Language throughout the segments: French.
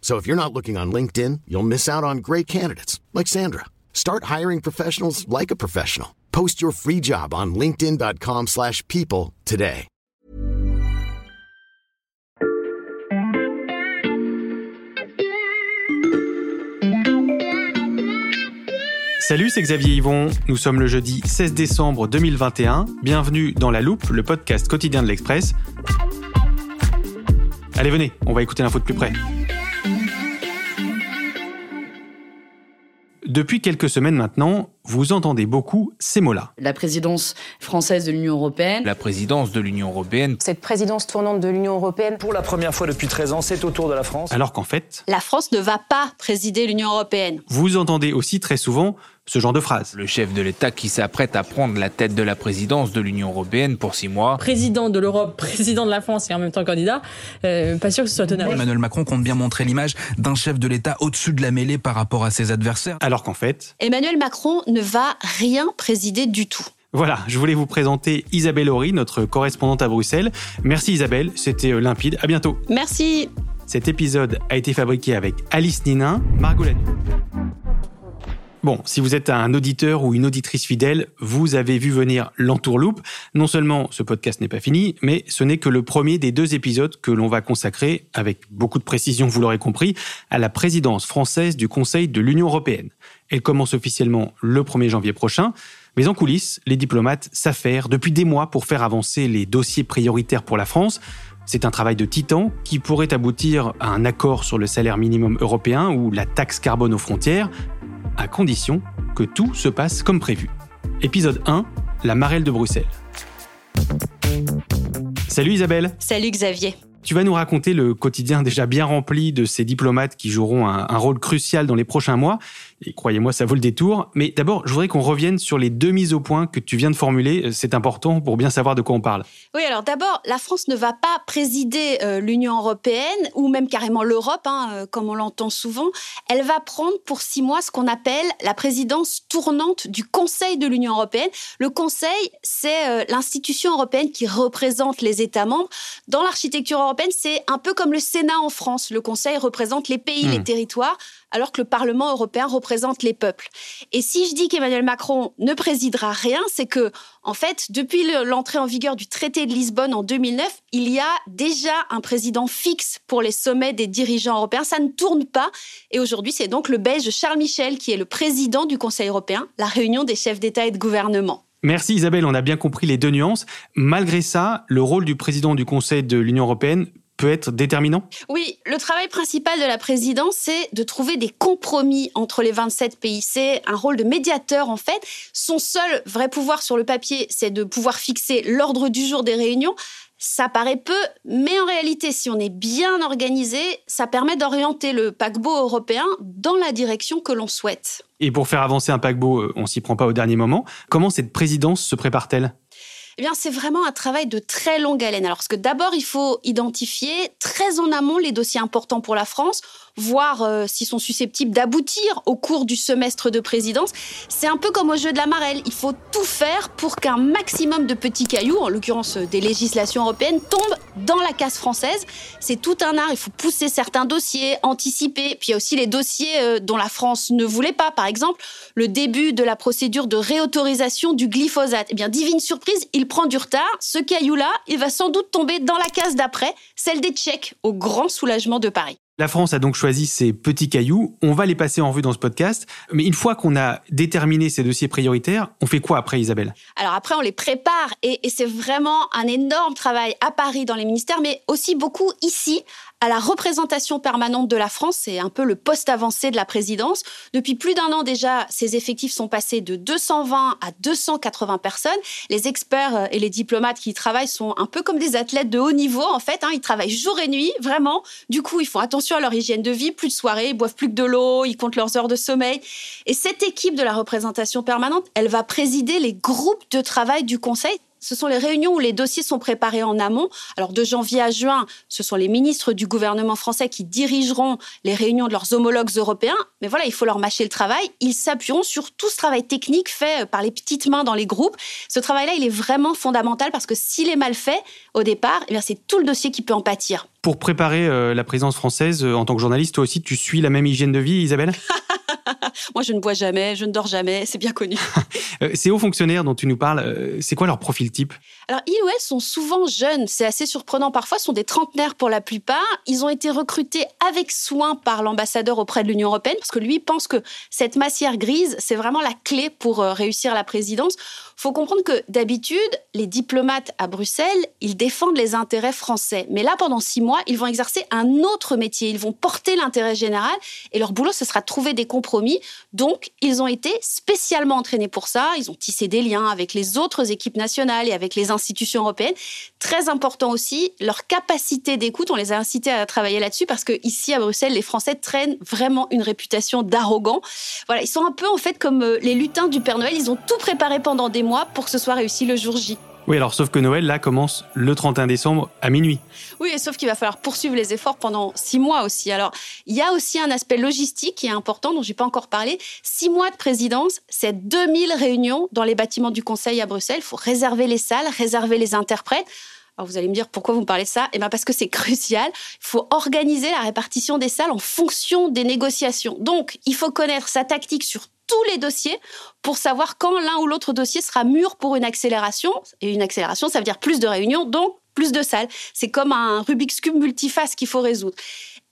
So if you're not looking on LinkedIn, you'll miss out on great candidates like Sandra. Start hiring professionals like a professional. Post your free job on linkedin.com/people today. Salut, c'est Xavier Yvon. Nous sommes le jeudi 16 décembre 2021. Bienvenue dans La Loupe, le podcast quotidien de l'Express. Allez, venez, on va écouter l'info de plus près. Depuis quelques semaines maintenant, vous entendez beaucoup ces mots-là. La présidence française de l'Union européenne. La présidence de l'Union européenne. Cette présidence tournante de l'Union européenne. Pour la première fois depuis 13 ans, c'est au tour de la France. Alors qu'en fait, La France ne va pas présider l'Union européenne. vous entendez aussi très souvent ce genre de phrase. Le chef de l'État qui s'apprête à prendre la tête de la présidence de l'Union européenne pour six mois. Président de l'Europe, président de la France et en même temps candidat. Euh, pas sûr que ce soit tenable. Emmanuel Macron compte bien montrer l'image d'un chef de l'État au-dessus de la mêlée par rapport à ses adversaires. Alors qu'en fait, Emmanuel Macron ne va rien présider du tout. voilà, je voulais vous présenter Isabelle Horry, notre correspondante à Bruxelles. Merci Isabelle, c'était limpide. À bientôt. Merci. Cet épisode a été fabriqué avec Alice Ninin, Margot Lanu. Bon, si vous êtes un auditeur ou une auditrice fidèle, vous avez vu venir l'entourloupe. Non seulement ce podcast n'est pas fini, mais ce n'est que le premier des deux épisodes que l'on va consacrer, avec beaucoup de précision, vous l'aurez compris, à la présidence française du Conseil de l'Union européenne. Elle commence officiellement le 1er janvier prochain. Mais en coulisses, les diplomates s'affairent depuis des mois pour faire avancer les dossiers prioritaires pour la France. C'est un travail de titan qui pourrait aboutir à un accord sur le salaire minimum européen ou la taxe carbone aux frontières, à condition que tout se passe comme prévu. Épisode 1, la marelle de Bruxelles. Salut Isabelle, Salut Xavier. tu vas nous raconter le quotidien déjà bien rempli de ces diplomates qui joueront un, un rôle crucial dans les prochains mois. Et croyez-moi, ça vaut le détour. Mais d'abord, je voudrais qu'on revienne sur les deux mises au point que tu viens de formuler. C'est important pour bien savoir de quoi on parle. Oui, alors d'abord, la France ne va pas présider euh, l'Union européenne ou même carrément l'Europe, hein, euh, comme on l'entend souvent. Elle va prendre pour six mois ce qu'on appelle la présidence tournante du Conseil de l'Union européenne. Le Conseil, c'est euh, l'institution européenne qui représente les États membres. Dans l'architecture européenne, c'est un peu comme le Sénat en France. Le Conseil représente les pays, Hmm. les territoires, alors que le Parlement européen représente les peuples. Et si je dis qu'Emmanuel Macron ne présidera rien, c'est que, en fait, depuis le- l'entrée en vigueur du traité de Lisbonne en 2009, il y a déjà un président fixe pour les sommets des dirigeants européens. Ça ne tourne pas. Et aujourd'hui, c'est donc le Belge Charles Michel qui est le président du Conseil européen, la réunion des chefs d'État et de gouvernement. Merci Isabelle, on a bien compris les deux nuances. Malgré ça, le rôle du président du Conseil de l'Union européenne peut être déterminant? Oui, le travail principal de la présidence, c'est de trouver des compromis entre les 27 pays. C'est un rôle de médiateur, en fait. Son seul vrai pouvoir sur le papier, c'est de pouvoir fixer l'ordre du jour des réunions. Ça paraît peu, mais en réalité, si on est bien organisé, ça permet d'orienter le paquebot européen dans la direction que l'on souhaite. Et pour faire avancer un paquebot, euh, on s'y prend pas au dernier moment. Comment cette présidence se prépare-t-elle? Eh bien, c'est vraiment un travail de très longue haleine. Alors, parce que d'abord, il faut identifier très en amont les dossiers importants pour la France, voir euh, s'ils sont susceptibles d'aboutir au cours du semestre de présidence. C'est un peu comme au jeu de la marelle. Il faut tout faire pour qu'un maximum de petits cailloux, en l'occurrence euh, des législations européennes, tombent dans la case française. C'est tout un art. Il faut pousser certains dossiers, anticiper. Puis il y a aussi les dossiers euh, dont la France ne voulait pas. Par exemple, le début de la procédure de réautorisation du glyphosate. Eh bien, divine surprise, il prend du retard. Ce caillou-là, il va sans doute tomber dans la case d'après, celle des Tchèques, au grand soulagement de Paris. La France a donc choisi ces petits cailloux. On va les passer en vue dans ce podcast. Mais une fois qu'on a déterminé ces dossiers prioritaires, on fait quoi après, Isabelle? Alors après, on les prépare et, et c'est vraiment un énorme travail à Paris dans les ministères, mais aussi beaucoup ici à la représentation permanente de la France. C'est un peu le poste avancé de la présidence. Depuis plus d'un an déjà, ces effectifs sont passés de 220 à 280 personnes. Les experts euh, et les diplomates qui y travaillent sont un peu comme des athlètes de haut niveau, en fait. Hein. Ils travaillent jour et nuit, vraiment. Du coup, ils font attention à leur hygiène de vie, plus de soirées, ils boivent plus que de l'eau, ils comptent leurs heures de sommeil. Et cette équipe de la représentation permanente, elle va présider les groupes de travail du Conseil ce sont les réunions où les dossiers sont préparés en amont. Alors de janvier à juin, ce sont les ministres du gouvernement français qui dirigeront les réunions de leurs homologues européens. Mais voilà, il faut leur mâcher le travail. Ils s'appuieront sur tout ce travail technique fait par les petites mains dans les groupes. Ce travail-là, il est vraiment fondamental parce que s'il est mal fait au départ, eh c'est tout le dossier qui peut en pâtir. Pour préparer euh, la présidence française, euh, en tant que journaliste, toi aussi, tu suis la même hygiène de vie, Isabelle? Moi, je ne bois jamais, je ne dors jamais, c'est bien connu. Euh, ces hauts fonctionnaires dont tu nous parles, euh, c'est quoi leur profil type? Alors, ils ou elles sont souvent jeunes, c'est assez surprenant parfois, sont des trentenaires pour la plupart. Ils ont été recrutés avec soin par l'ambassadeur auprès de l'Union européenne, parce que lui pense que cette massière grise, c'est vraiment la clé pour euh, réussir la présidence faut comprendre que d'habitude, les diplomates à Bruxelles, ils défendent les intérêts français. Mais là, pendant six mois, ils vont exercer un autre métier. Ils vont porter l'intérêt général et leur boulot, ce sera de trouver des compromis. Donc, ils ont été spécialement entraînés pour ça. Ils ont tissé des liens avec les autres équipes nationales et avec les institutions européennes. Très important aussi, leur capacité d'écoute. On les a incités à travailler là-dessus parce que ici, à Bruxelles, les Français traînent vraiment une réputation d'arrogants. Voilà, ils sont un peu en fait comme euh, les lutins du Père Noël. Ils ont tout préparé pendant des mois pour que ce soit réussi le jour J. Oui, alors sauf que Noël, là, commence le 31 décembre à minuit. Oui, sauf qu'il va falloir poursuivre les efforts pendant six mois aussi. Alors, il y a aussi un aspect logistique qui est important, dont je n'ai pas encore parlé. Six mois de présidence, c'est 2000 réunions dans les bâtiments du Conseil à Bruxelles. Il faut réserver les salles, réserver les interprètes. Alors vous allez me dire pourquoi vous me parlez de ça? Eh bien parce que c'est crucial. Il faut organiser la répartition des salles en fonction des négociations. Donc, il faut connaître sa tactique sur tous les dossiers pour savoir quand l'un ou l'autre dossier sera mûr pour une accélération. Et une accélération, ça veut dire plus de réunions, donc plus de salles. C'est comme un Rubik's Cube multiface qu'il faut résoudre.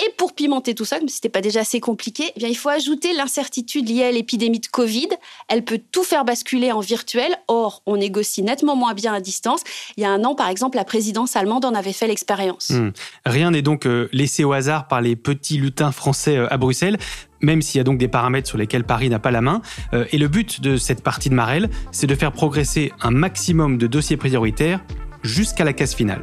Et pour pimenter tout ça, comme si c'était pas déjà assez compliqué, eh bien, il faut ajouter l'incertitude liée à l'épidémie de Covid. Elle peut tout faire basculer en virtuel. Or, on négocie nettement moins bien à distance. Il y a un an, par exemple, la présidence allemande en avait fait l'expérience. Hmm. Rien n'est donc euh, laissé au hasard par les petits lutins français euh, à Bruxelles même s'il y a donc des paramètres sur lesquels Paris n'a pas la main. Euh, et le but de cette partie de Marel, c'est de faire progresser un maximum de dossiers prioritaires jusqu'à la case finale.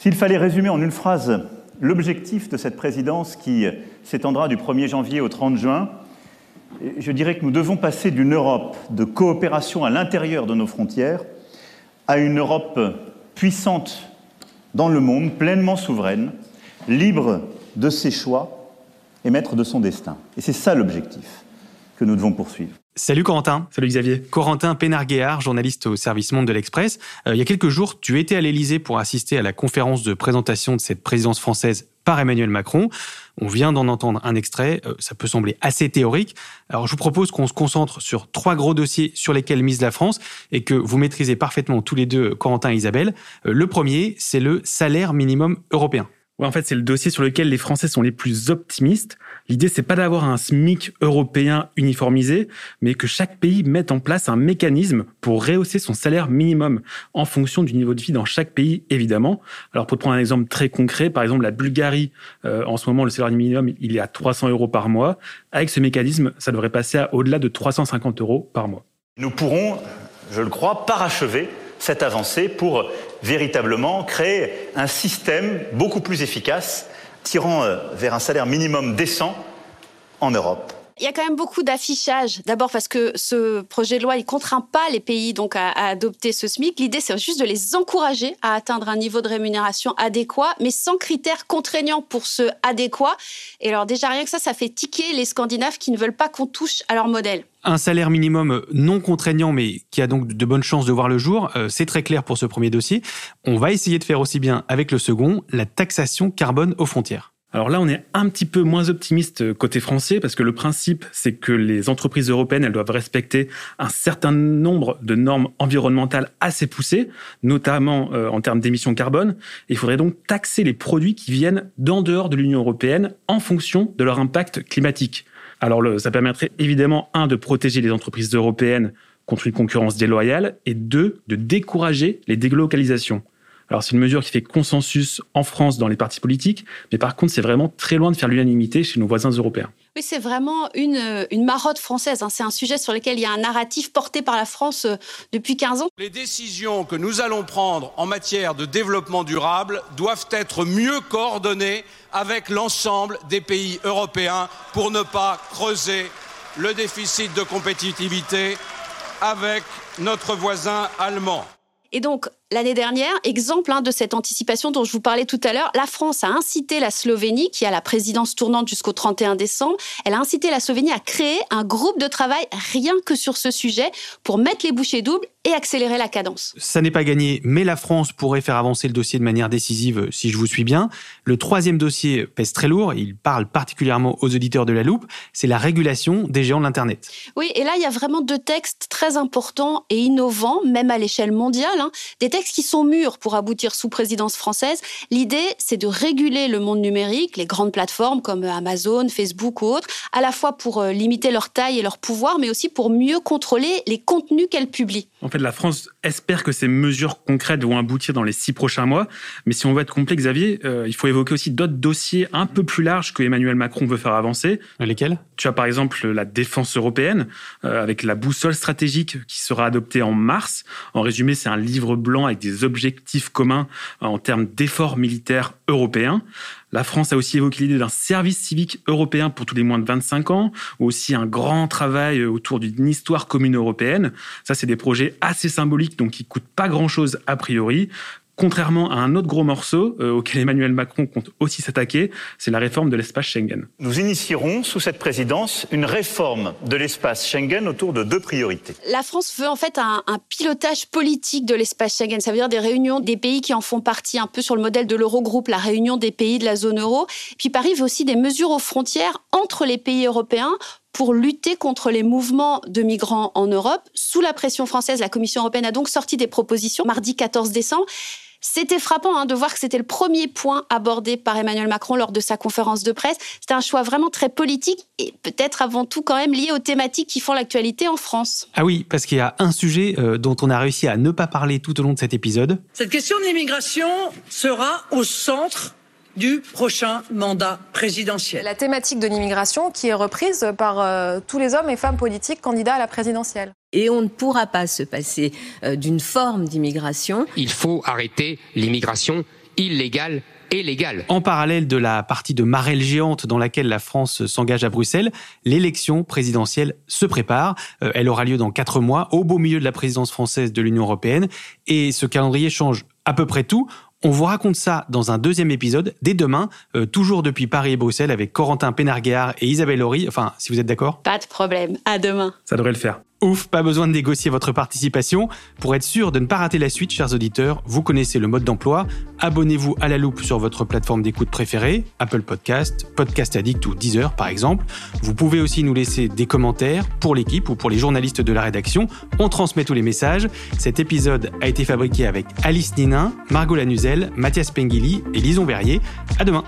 S'il fallait résumer en une phrase l'objectif de cette présidence qui s'étendra du 1er janvier au 30 juin, je dirais que nous devons passer d'une Europe de coopération à l'intérieur de nos frontières à une Europe puissante dans le monde, pleinement souveraine, libre de ses choix et maître de son destin. Et c'est ça l'objectif que nous devons poursuivre. Salut Corentin. Salut Xavier. Corentin Pénarguéard, journaliste au service Monde de l'Express. Euh, il y a quelques jours, tu étais à l'Élysée pour assister à la conférence de présentation de cette présidence française par Emmanuel Macron. On vient d'en entendre un extrait, euh, ça peut sembler assez théorique. Alors je vous propose qu'on se concentre sur trois gros dossiers sur lesquels mise la France et que vous maîtrisez parfaitement tous les deux, Corentin et Isabelle. Euh, le premier, c'est le salaire minimum européen. Ouais, en fait, c'est le dossier sur lequel les Français sont les plus optimistes. L'idée, c'est pas d'avoir un SMIC européen uniformisé, mais que chaque pays mette en place un mécanisme pour rehausser son salaire minimum en fonction du niveau de vie dans chaque pays, évidemment. Alors, pour prendre un exemple très concret, par exemple, la Bulgarie, euh, en ce moment, le salaire minimum, il est à 300 euros par mois. Avec ce mécanisme, ça devrait passer à au-delà de 350 euros par mois. Nous pourrons, je le crois, parachever cette avancée pour véritablement créer un système beaucoup plus efficace tirant euh, vers un salaire minimum décent en Europe. Il y a quand même beaucoup d'affichage. D'abord parce que ce projet de loi, il contraint pas les pays donc à, adopter ce SMIC. L'idée, c'est juste de les encourager à atteindre un niveau de rémunération adéquat, mais sans critères contraignants pour ce adéquat. Et alors déjà rien que ça, ça fait tiquer les Scandinaves qui ne veulent pas qu'on touche à leur modèle. Un salaire minimum non contraignant, mais qui a donc de bonnes chances de voir le jour, euh, c'est très clair pour ce premier dossier. On va essayer de faire aussi bien avec le second, la taxation carbone aux frontières. Alors là, on est un petit peu moins optimiste côté français parce que le principe, c'est que les entreprises européennes, elles doivent respecter un certain nombre de normes environnementales assez poussées, notamment euh, en termes d'émissions carbone. il faudrait donc taxer les produits qui viennent d'en dehors de l'Union européenne en fonction de leur impact climatique. Alors ça permettrait évidemment, un, de protéger les entreprises européennes contre une concurrence déloyale et deux, de décourager les délocalisations. Alors c'est une mesure qui fait consensus en France dans les partis politiques, mais par contre c'est vraiment très loin de faire l'unanimité chez nos voisins européens. Oui, c'est vraiment une, une marotte française. Hein. C'est un sujet sur lequel il y a un narratif porté par la France euh, depuis 15 ans. Les décisions que nous allons prendre en matière de développement durable doivent être mieux coordonnées avec l'ensemble des pays européens pour ne pas creuser le déficit de compétitivité avec notre voisin allemand. Et donc, L'année dernière, exemple hein, de cette anticipation dont je vous parlais tout à l'heure, la France a incité la Slovénie, qui a la présidence tournante jusqu'au 31 décembre, elle a incité la Slovénie à créer un groupe de travail rien que sur ce sujet pour mettre les bouchées doubles et accélérer la cadence. Ça n'est pas gagné, mais la France pourrait faire avancer le dossier de manière décisive si je vous suis bien. Le troisième dossier pèse très lourd, il parle particulièrement aux auditeurs de la loupe, c'est la régulation des géants de l'Internet. Oui, et là, il y a vraiment deux textes très importants et innovants, même à l'échelle mondiale. Hein. Des textes qui sont mûrs pour aboutir sous présidence française. L'idée, c'est de réguler le monde numérique, les grandes plateformes comme Amazon, Facebook ou autres, à la fois pour euh, limiter leur taille et leur pouvoir, mais aussi pour mieux contrôler les contenus qu'elles publient. En fait, la France espère que ces mesures concrètes vont aboutir dans les six prochains mois. Mais si on veut être complet, Xavier, euh, il faut évoquer aussi d'autres dossiers un peu plus larges que Emmanuel Macron veut faire avancer. Lesquels? Tu as par exemple la défense européenne, euh, avec la boussole stratégique qui sera adoptée en mars. En résumé, c'est un livre blanc avec des objectifs communs en termes d'efforts militaires européens. La France a aussi évoqué l'idée d'un service civique européen pour tous les moins de 25 ans, ou aussi un grand travail autour d'une histoire commune européenne. Ça, c'est des projets assez symboliques, donc qui coûtent pas grand-chose a priori, contrairement à un autre gros morceau euh, auquel Emmanuel Macron compte aussi s'attaquer, c'est la réforme de l'espace Schengen. Nous initierons sous cette présidence une réforme de l'espace Schengen autour de deux priorités. La France veut en fait un, un pilotage politique de l'espace Schengen. Ça veut dire des réunions des pays qui en font partie, un peu sur le modèle de l'Eurogroupe, la réunion des pays de la zone euro. Puis Paris veut aussi des mesures aux frontières entre les pays européens pour lutter contre les mouvements de migrants en Europe. Sous la pression française, la Commission européenne a donc sorti des propositions mardi 14 décembre. C'était frappant hein, de voir que c'était le premier point abordé par Emmanuel Macron lors de sa conférence de presse. C'était un choix vraiment très politique et peut-être avant tout quand même lié aux thématiques qui font l'actualité en France. Ah oui, parce qu'il y a un sujet euh, dont on a réussi à ne pas parler tout au long de cet épisode. Cette question de l'immigration sera au centre du prochain mandat présidentiel. La thématique de l'immigration qui est reprise par euh, tous les hommes et femmes politiques candidats à la présidentielle. Et on ne pourra pas se passer euh, d'une forme d'immigration. Il faut arrêter l'immigration illégale et légale. En parallèle de la partie de marelle géante dans laquelle la France s'engage à Bruxelles, l'élection présidentielle se prépare. Euh, elle aura lieu dans quatre mois, au beau milieu de la présidence française de l'Union européenne. Et ce calendrier change à peu près tout. On vous raconte ça dans un deuxième épisode, dès demain, euh, toujours depuis Paris et Bruxelles, avec Corentin Pénarguéard et Isabelle Horry. Enfin, si vous êtes d'accord. Pas de problème. À demain. Ça devrait le faire. Ouf, pas besoin de négocier votre participation. Pour être sûr de ne pas rater la suite, chers auditeurs, vous connaissez le mode d'emploi. Abonnez-vous à la loupe sur votre plateforme d'écoute préférée, Apple Podcast, Podcast Addict ou Deezer par exemple. Vous pouvez aussi nous laisser des commentaires pour l'équipe ou pour les journalistes de la rédaction. On transmet tous les messages. Cet épisode a été fabriqué avec Alice Ninin, Margot Lanuzel, Mathias Pengili et Lison Verrier. À demain.